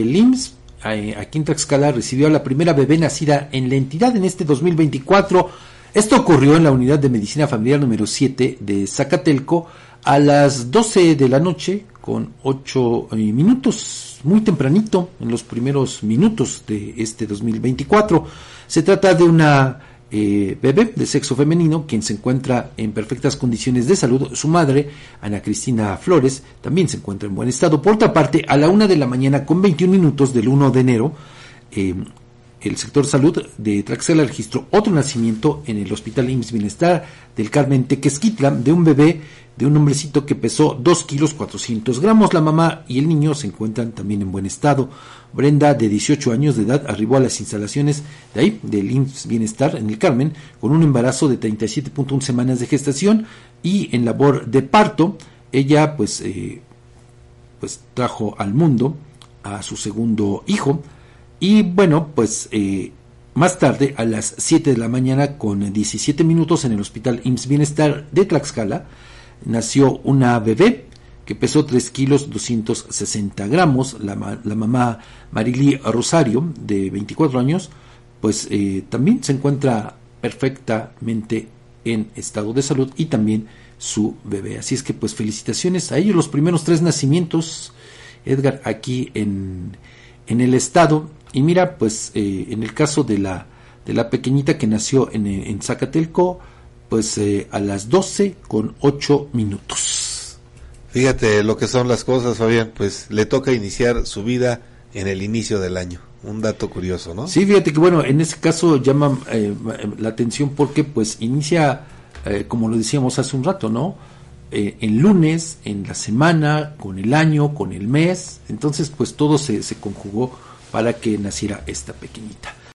el IMSS eh, aquí en Tlaxcala recibió a la primera bebé nacida en la entidad en este 2024. Esto ocurrió en la unidad de medicina familiar número 7 de Zacatelco a las 12 de la noche con 8 eh, minutos, muy tempranito, en los primeros minutos de este 2024. Se trata de una eh, bebé de sexo femenino, quien se encuentra en perfectas condiciones de salud. Su madre, Ana Cristina Flores, también se encuentra en buen estado. Por otra parte, a la una de la mañana con 21 minutos del 1 de enero, eh, el sector salud de Traxela registró otro nacimiento en el Hospital IMSS Bienestar del Carmen Tequesquitla de un bebé de un hombrecito que pesó 2 kilos 400 gramos. La mamá y el niño se encuentran también en buen estado. Brenda, de 18 años de edad, arribó a las instalaciones de ahí, del IMSS Bienestar en el Carmen, con un embarazo de 37.1 semanas de gestación y en labor de parto. Ella, pues, eh, pues trajo al mundo a su segundo hijo. Y bueno, pues eh, más tarde, a las 7 de la mañana, con 17 minutos en el Hospital IMSS Bienestar de Tlaxcala, nació una bebé que pesó 3 kilos 260 gramos. La, mamá Marily Rosario, de 24 años, pues eh, también se encuentra perfectamente en estado de salud y también su bebé. Así es que pues felicitaciones a ellos, los primeros tres nacimientos, Edgar, aquí en, en el estado. Y mira, pues eh, en el caso de la, de la pequeñita que nació en, en Zacatelco, pues eh, a las 12 con 8 minutos. Fíjate lo que son las cosas, Fabián, pues le toca iniciar su vida en el inicio del año. Un dato curioso, ¿no? Sí, fíjate que bueno, en ese caso llama eh, la atención porque pues inicia, eh, como lo decíamos hace un rato, ¿no? en lunes, en la semana, con el año, con el mes, entonces pues todo se, se conjugó para que naciera esta pequeñita.